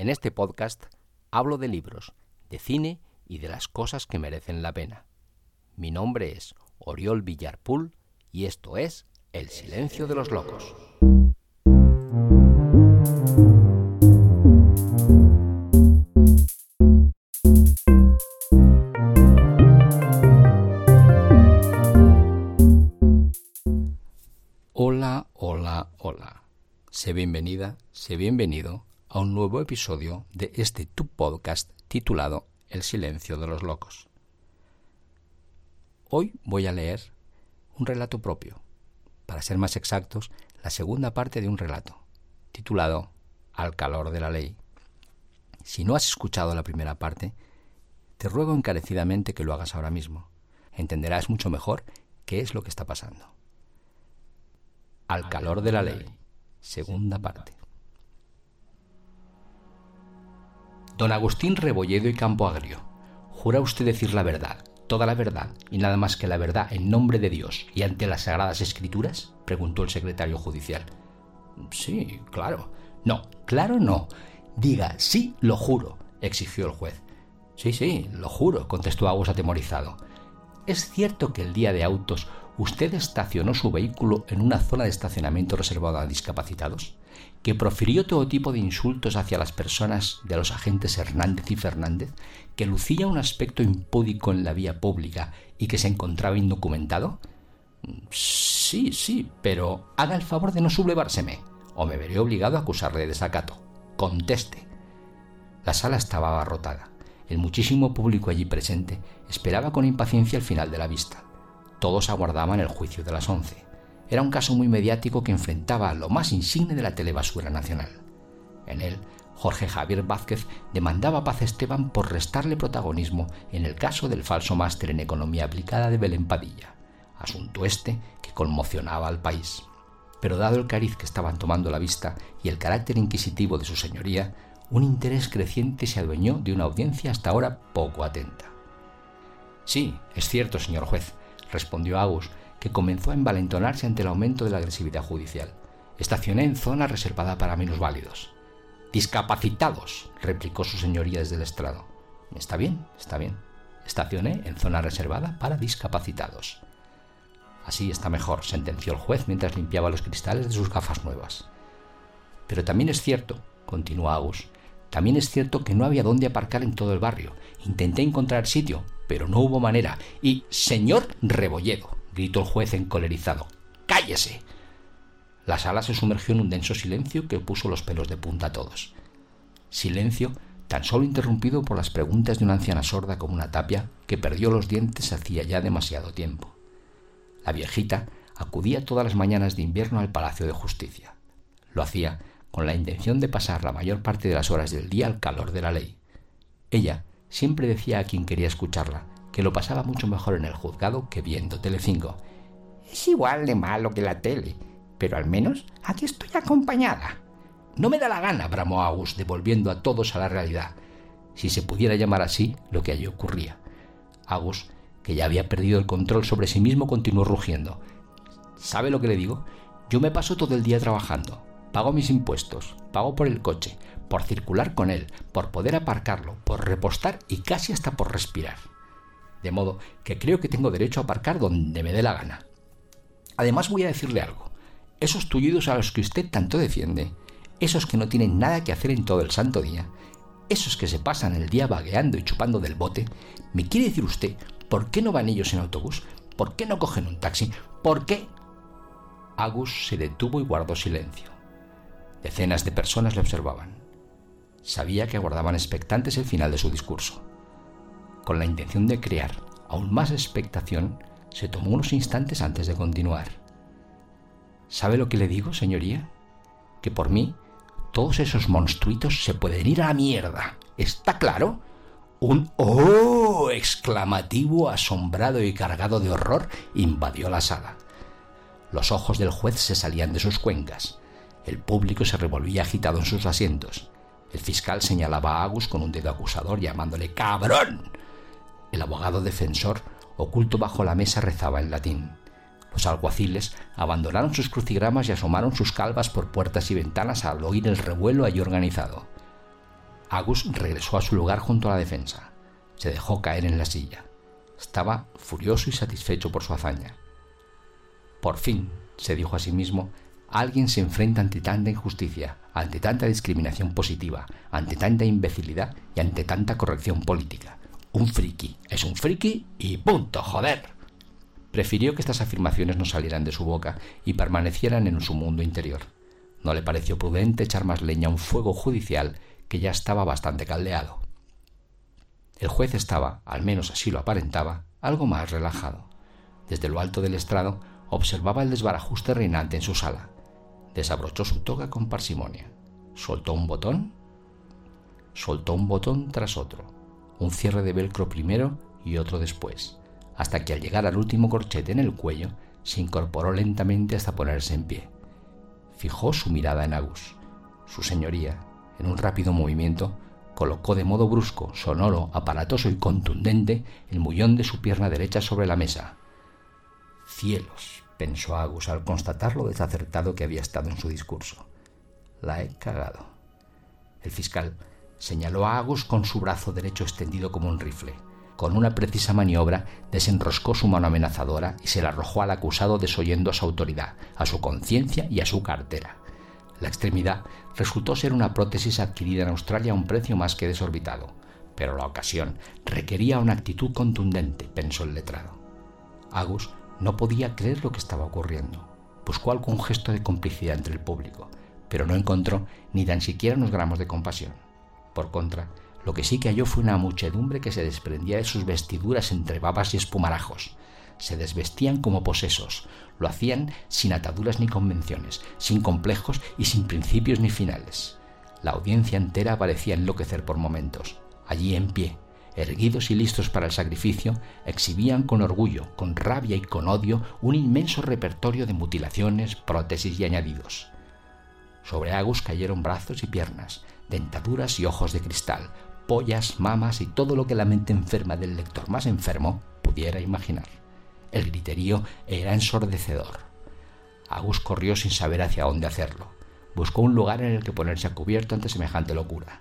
En este podcast hablo de libros, de cine y de las cosas que merecen la pena. Mi nombre es Oriol Villarpool y esto es El Silencio de los Locos. Hola, hola, hola. Sé bienvenida, sé bienvenido a un nuevo episodio de este tu podcast titulado El silencio de los locos. Hoy voy a leer un relato propio, para ser más exactos, la segunda parte de un relato, titulado Al calor de la ley. Si no has escuchado la primera parte, te ruego encarecidamente que lo hagas ahora mismo. Entenderás mucho mejor qué es lo que está pasando. Al calor de la ley, segunda parte. Don Agustín Rebolledo y Campo Agrio, ¿jura usted decir la verdad, toda la verdad y nada más que la verdad en nombre de Dios y ante las sagradas escrituras? preguntó el secretario judicial. Sí, claro. No, claro no. Diga, sí, lo juro, exigió el juez. Sí, sí, lo juro, contestó Agus atemorizado. ¿Es cierto que el día de autos usted estacionó su vehículo en una zona de estacionamiento reservada a discapacitados? que profirió todo tipo de insultos hacia las personas de los agentes Hernández y Fernández, que lucía un aspecto impúdico en la vía pública y que se encontraba indocumentado? Sí, sí, pero haga el favor de no sublevárseme, o me veré obligado a acusarle de desacato. Conteste. La sala estaba abarrotada. El muchísimo público allí presente esperaba con impaciencia el final de la vista. Todos aguardaban el juicio de las once. Era un caso muy mediático que enfrentaba a lo más insigne de la telebasura nacional. En él, Jorge Javier Vázquez demandaba a Paz Esteban por restarle protagonismo en el caso del falso máster en economía aplicada de Belén Padilla, asunto este que conmocionaba al país. Pero dado el cariz que estaban tomando la vista y el carácter inquisitivo de su señoría, un interés creciente se adueñó de una audiencia hasta ahora poco atenta. Sí, es cierto, señor juez, respondió Agus, que comenzó a envalentonarse ante el aumento de la agresividad judicial. Estacioné en zona reservada para minusválidos. Discapacitados, replicó su señoría desde el estrado. Está bien, está bien. Estacioné en zona reservada para discapacitados. Así está mejor, sentenció el juez mientras limpiaba los cristales de sus gafas nuevas. Pero también es cierto, continuó Agus, también es cierto que no había dónde aparcar en todo el barrio. Intenté encontrar sitio, pero no hubo manera. Y, señor Rebolledo, gritó el juez encolerizado. ¡Cállese! La sala se sumergió en un denso silencio que puso los pelos de punta a todos. Silencio tan solo interrumpido por las preguntas de una anciana sorda como una tapia que perdió los dientes hacía ya demasiado tiempo. La viejita acudía todas las mañanas de invierno al Palacio de Justicia. Lo hacía con la intención de pasar la mayor parte de las horas del día al calor de la ley. Ella siempre decía a quien quería escucharla que lo pasaba mucho mejor en el juzgado que viendo Telecinco. Es igual de malo que la tele, pero al menos aquí estoy acompañada. No me da la gana, bramó Agus, devolviendo a todos a la realidad, si se pudiera llamar así lo que allí ocurría. Agus, que ya había perdido el control sobre sí mismo, continuó rugiendo. ¿Sabe lo que le digo? Yo me paso todo el día trabajando, pago mis impuestos, pago por el coche, por circular con él, por poder aparcarlo, por repostar y casi hasta por respirar de modo que creo que tengo derecho a aparcar donde me dé la gana. Además voy a decirle algo. Esos tullidos a los que usted tanto defiende, esos que no tienen nada que hacer en todo el santo día, esos que se pasan el día vagueando y chupando del bote, ¿me quiere decir usted por qué no van ellos en autobús? ¿Por qué no cogen un taxi? ¿Por qué? Agus se detuvo y guardó silencio. Decenas de personas le observaban. Sabía que aguardaban expectantes el final de su discurso con la intención de crear aún más expectación, se tomó unos instantes antes de continuar. ¿Sabe lo que le digo, señoría? Que por mí, todos esos monstruitos se pueden ir a la mierda. ¿Está claro? Un ¡oh! exclamativo asombrado y cargado de horror invadió la sala. Los ojos del juez se salían de sus cuencas. El público se revolvía agitado en sus asientos. El fiscal señalaba a Agus con un dedo acusador llamándole ¡cabrón! El abogado defensor, oculto bajo la mesa, rezaba en latín. Los alguaciles abandonaron sus crucigramas y asomaron sus calvas por puertas y ventanas al oír el revuelo allí organizado. Agus regresó a su lugar junto a la defensa. Se dejó caer en la silla. Estaba furioso y satisfecho por su hazaña. Por fin, se dijo a sí mismo, alguien se enfrenta ante tanta injusticia, ante tanta discriminación positiva, ante tanta imbecilidad y ante tanta corrección política. Un friki es un friki y punto, joder. Prefirió que estas afirmaciones no salieran de su boca y permanecieran en su mundo interior. No le pareció prudente echar más leña a un fuego judicial que ya estaba bastante caldeado. El juez estaba, al menos así lo aparentaba, algo más relajado. Desde lo alto del estrado observaba el desbarajuste reinante en su sala. Desabrochó su toga con parsimonia. Soltó un botón. Soltó un botón tras otro. Un cierre de velcro primero y otro después, hasta que al llegar al último corchete en el cuello, se incorporó lentamente hasta ponerse en pie. Fijó su mirada en Agus. Su señoría, en un rápido movimiento, colocó de modo brusco, sonoro, aparatoso y contundente el mullón de su pierna derecha sobre la mesa. Cielos, pensó Agus al constatar lo desacertado que había estado en su discurso. La he cagado. El fiscal señaló a Agus con su brazo derecho extendido como un rifle. Con una precisa maniobra desenroscó su mano amenazadora y se la arrojó al acusado desoyendo a su autoridad, a su conciencia y a su cartera. La extremidad resultó ser una prótesis adquirida en Australia a un precio más que desorbitado, pero la ocasión requería una actitud contundente, pensó el letrado. Agus no podía creer lo que estaba ocurriendo. Buscó algún gesto de complicidad entre el público, pero no encontró ni tan siquiera unos gramos de compasión. Por contra, lo que sí que halló fue una muchedumbre que se desprendía de sus vestiduras entre babas y espumarajos, se desvestían como posesos, lo hacían sin ataduras ni convenciones, sin complejos y sin principios ni finales. La audiencia entera parecía enloquecer por momentos. Allí en pie, erguidos y listos para el sacrificio, exhibían con orgullo, con rabia y con odio un inmenso repertorio de mutilaciones, prótesis y añadidos. Sobre Agus cayeron brazos y piernas, dentaduras y ojos de cristal, pollas, mamas y todo lo que la mente enferma del lector más enfermo pudiera imaginar. El griterío era ensordecedor. Agus corrió sin saber hacia dónde hacerlo. Buscó un lugar en el que ponerse a cubierto ante semejante locura.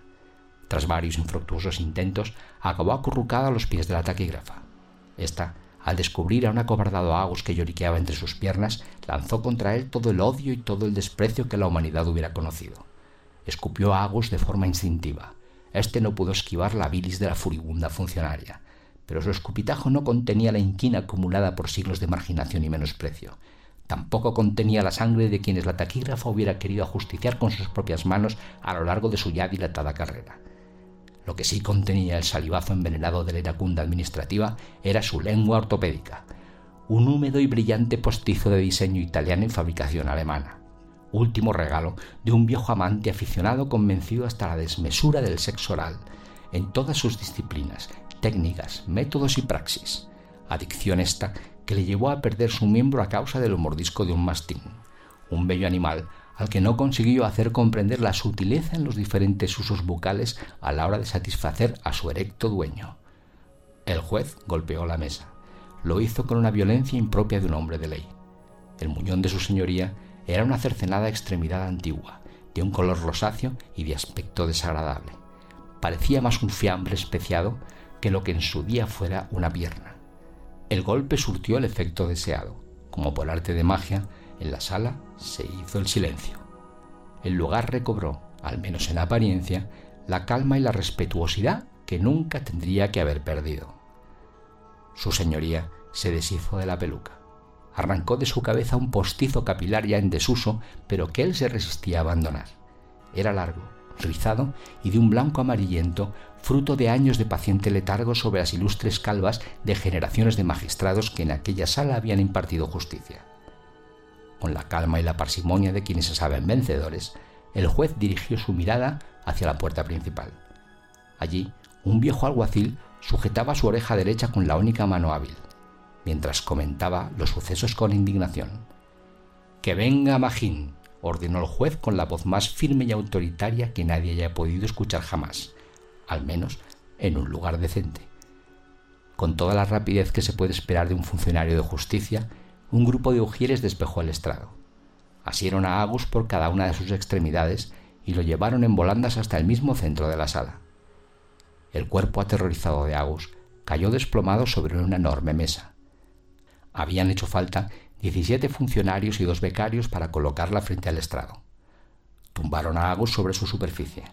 Tras varios infructuosos intentos, acabó acurrucada a los pies de la taquígrafa. Esta, al descubrir a un acobardado Agus que lloriqueaba entre sus piernas, lanzó contra él todo el odio y todo el desprecio que la humanidad hubiera conocido. Escupió a Agus de forma instintiva. Este no pudo esquivar la bilis de la furibunda funcionaria pero su escupitajo no contenía la inquina acumulada por siglos de marginación y menosprecio. Tampoco contenía la sangre de quienes la taquígrafa hubiera querido ajusticiar con sus propias manos a lo largo de su ya dilatada carrera. Lo que sí contenía el salivazo envenenado de la iracunda administrativa era su lengua ortopédica, un húmedo y brillante postizo de diseño italiano y fabricación alemana. Último regalo de un viejo amante aficionado convencido hasta la desmesura del sexo oral, en todas sus disciplinas, técnicas, métodos y praxis. Adicción esta que le llevó a perder su miembro a causa del mordisco de un mastín, un bello animal al que no consiguió hacer comprender la sutileza en los diferentes usos bucales a la hora de satisfacer a su erecto dueño. El juez golpeó la mesa. Lo hizo con una violencia impropia de un hombre de ley. El muñón de su señoría era una cercenada extremidad antigua, de un color rosáceo y de aspecto desagradable. Parecía más un fiambre especiado que lo que en su día fuera una pierna. El golpe surtió el efecto deseado. Como por arte de magia, en la sala se hizo el silencio. El lugar recobró, al menos en apariencia, la calma y la respetuosidad que nunca tendría que haber perdido. Su señoría se deshizo de la peluca. Arrancó de su cabeza un postizo capilar ya en desuso, pero que él se resistía a abandonar. Era largo, rizado y de un blanco amarillento, fruto de años de paciente letargo sobre las ilustres calvas de generaciones de magistrados que en aquella sala habían impartido justicia. Con la calma y la parsimonia de quienes se saben vencedores, el juez dirigió su mirada hacia la puerta principal. Allí, un viejo alguacil sujetaba su oreja derecha con la única mano hábil, mientras comentaba los sucesos con indignación. Que venga Magín, ordenó el juez con la voz más firme y autoritaria que nadie haya podido escuchar jamás, al menos en un lugar decente. Con toda la rapidez que se puede esperar de un funcionario de justicia, un grupo de ujieres despejó el estrado. Asieron a Agus por cada una de sus extremidades y lo llevaron en volandas hasta el mismo centro de la sala. El cuerpo aterrorizado de Agus cayó desplomado sobre una enorme mesa. Habían hecho falta 17 funcionarios y dos becarios para colocarla frente al estrado. Tumbaron a Agus sobre su superficie.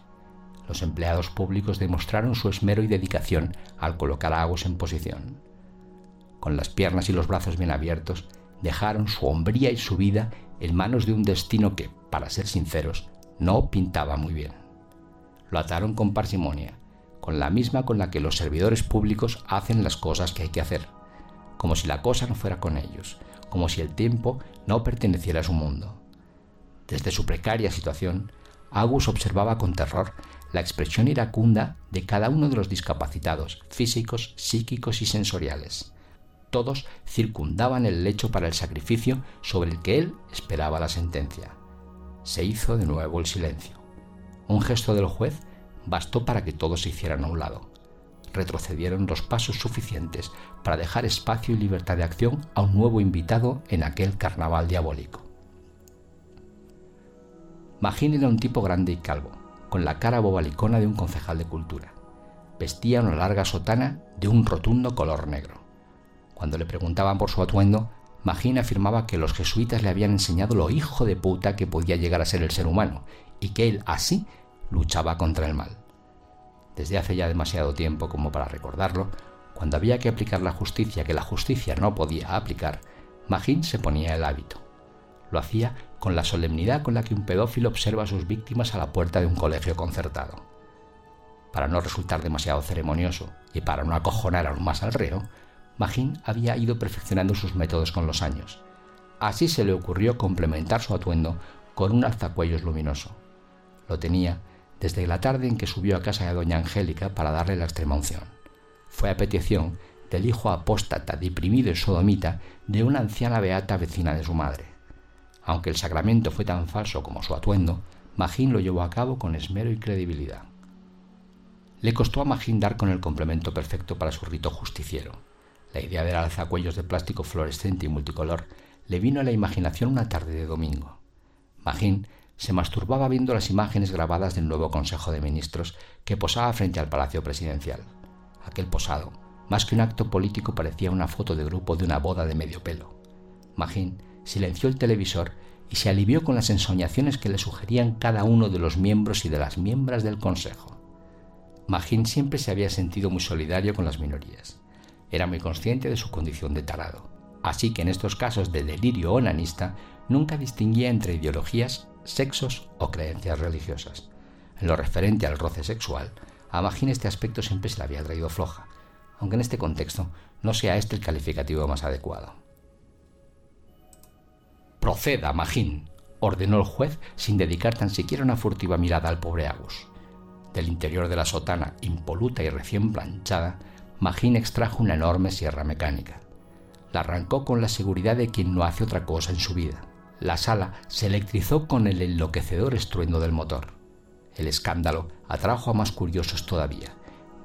Los empleados públicos demostraron su esmero y dedicación al colocar a Agus en posición. Con las piernas y los brazos bien abiertos, dejaron su hombría y su vida en manos de un destino que, para ser sinceros, no pintaba muy bien. Lo ataron con parsimonia, con la misma con la que los servidores públicos hacen las cosas que hay que hacer, como si la cosa no fuera con ellos, como si el tiempo no perteneciera a su mundo. Desde su precaria situación, Agus observaba con terror la expresión iracunda de cada uno de los discapacitados físicos, psíquicos y sensoriales. Todos circundaban el lecho para el sacrificio sobre el que él esperaba la sentencia. Se hizo de nuevo el silencio. Un gesto del juez bastó para que todos se hicieran a un lado. Retrocedieron los pasos suficientes para dejar espacio y libertad de acción a un nuevo invitado en aquel carnaval diabólico. Magín era un tipo grande y calvo, con la cara bobalicona de un concejal de cultura. Vestía una larga sotana de un rotundo color negro. Cuando le preguntaban por su atuendo, Magín afirmaba que los jesuitas le habían enseñado lo hijo de puta que podía llegar a ser el ser humano y que él así luchaba contra el mal. Desde hace ya demasiado tiempo como para recordarlo, cuando había que aplicar la justicia que la justicia no podía aplicar, Magín se ponía el hábito. Lo hacía con la solemnidad con la que un pedófilo observa a sus víctimas a la puerta de un colegio concertado. Para no resultar demasiado ceremonioso y para no acojonar aún más al reo, Magín había ido perfeccionando sus métodos con los años. Así se le ocurrió complementar su atuendo con un alzacuellos luminoso. Lo tenía desde la tarde en que subió a casa de doña Angélica para darle la extrema unción. Fue a petición del hijo apóstata, deprimido y sodomita de una anciana beata vecina de su madre. Aunque el sacramento fue tan falso como su atuendo, Magín lo llevó a cabo con esmero y credibilidad. Le costó a Magín dar con el complemento perfecto para su rito justiciero. La idea del alzacuellos de plástico fluorescente y multicolor le vino a la imaginación una tarde de domingo. Magín se masturbaba viendo las imágenes grabadas del nuevo Consejo de Ministros que posaba frente al Palacio Presidencial. Aquel posado, más que un acto político, parecía una foto de grupo de una boda de medio pelo. Magín silenció el televisor y se alivió con las ensoñaciones que le sugerían cada uno de los miembros y de las miembros del Consejo. Magín siempre se había sentido muy solidario con las minorías. Era muy consciente de su condición de tarado. Así que en estos casos de delirio onanista nunca distinguía entre ideologías sexos o creencias religiosas. En lo referente al roce sexual, a Magín este aspecto siempre se le había traído floja, aunque en este contexto no sea este el calificativo más adecuado. Proceda, Magín, ordenó el juez sin dedicar tan siquiera una furtiva mirada al pobre Agus. Del interior de la sotana, impoluta y recién planchada, Magín extrajo una enorme sierra mecánica. La arrancó con la seguridad de quien no hace otra cosa en su vida. La sala se electrizó con el enloquecedor estruendo del motor. El escándalo atrajo a más curiosos todavía.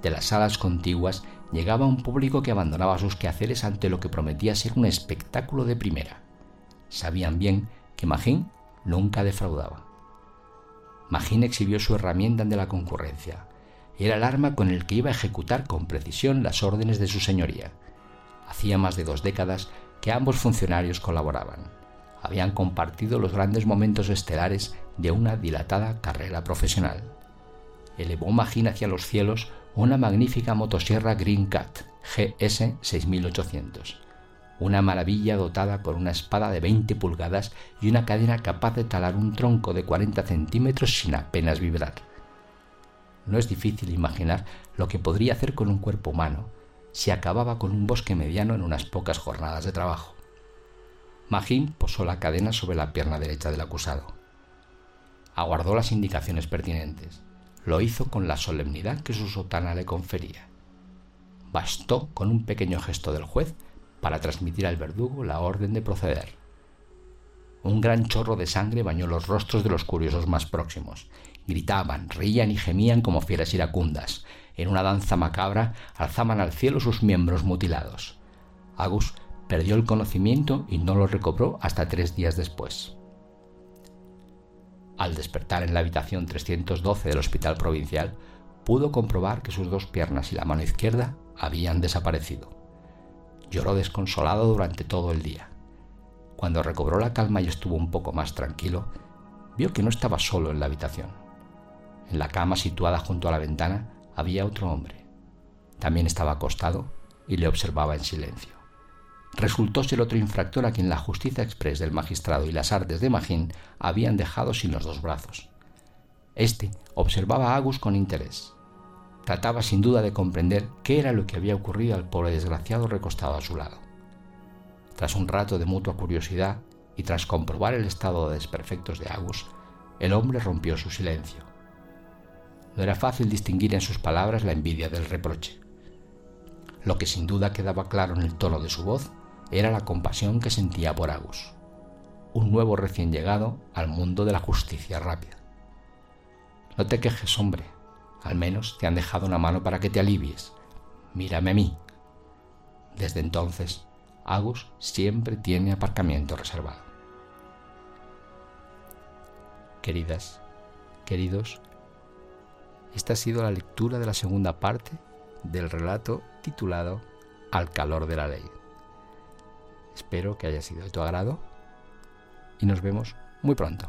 De las salas contiguas llegaba un público que abandonaba sus quehaceres ante lo que prometía ser un espectáculo de primera. Sabían bien que Magín nunca defraudaba. Magín exhibió su herramienta ante la concurrencia. Era el arma con el que iba a ejecutar con precisión las órdenes de su señoría. Hacía más de dos décadas que ambos funcionarios colaboraban habían compartido los grandes momentos estelares de una dilatada carrera profesional. Elevó Magín hacia los cielos una magnífica motosierra Green Cat GS 6800, una maravilla dotada con una espada de 20 pulgadas y una cadena capaz de talar un tronco de 40 centímetros sin apenas vibrar. No es difícil imaginar lo que podría hacer con un cuerpo humano si acababa con un bosque mediano en unas pocas jornadas de trabajo. Magín posó la cadena sobre la pierna derecha del acusado. Aguardó las indicaciones pertinentes. Lo hizo con la solemnidad que su sotana le confería. Bastó con un pequeño gesto del juez para transmitir al verdugo la orden de proceder. Un gran chorro de sangre bañó los rostros de los curiosos más próximos. Gritaban, reían y gemían como fieras iracundas. En una danza macabra alzaban al cielo sus miembros mutilados. Agus perdió el conocimiento y no lo recobró hasta tres días después. Al despertar en la habitación 312 del hospital provincial, pudo comprobar que sus dos piernas y la mano izquierda habían desaparecido. Lloró desconsolado durante todo el día. Cuando recobró la calma y estuvo un poco más tranquilo, vio que no estaba solo en la habitación. En la cama situada junto a la ventana había otro hombre. También estaba acostado y le observaba en silencio. Resultó ser otro infractor a quien la justicia express del magistrado y las artes de Magín habían dejado sin los dos brazos. Este observaba a Agus con interés. Trataba sin duda de comprender qué era lo que había ocurrido al pobre desgraciado recostado a su lado. Tras un rato de mutua curiosidad y tras comprobar el estado de desperfectos de Agus, el hombre rompió su silencio. No era fácil distinguir en sus palabras la envidia del reproche. Lo que sin duda quedaba claro en el tono de su voz era la compasión que sentía por Agus, un nuevo recién llegado al mundo de la justicia rápida. No te quejes, hombre, al menos te han dejado una mano para que te alivies. Mírame a mí. Desde entonces, Agus siempre tiene aparcamiento reservado. Queridas, queridos, esta ha sido la lectura de la segunda parte del relato titulado Al calor de la ley. Espero que haya sido de tu agrado y nos vemos muy pronto.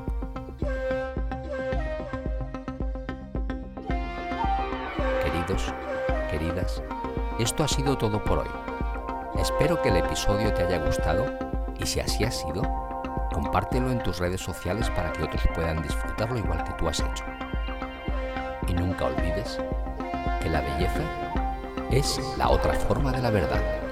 Esto ha sido todo por hoy. Espero que el episodio te haya gustado y si así ha sido, compártelo en tus redes sociales para que otros puedan disfrutarlo igual que tú has hecho. Y nunca olvides que la belleza es la otra forma de la verdad.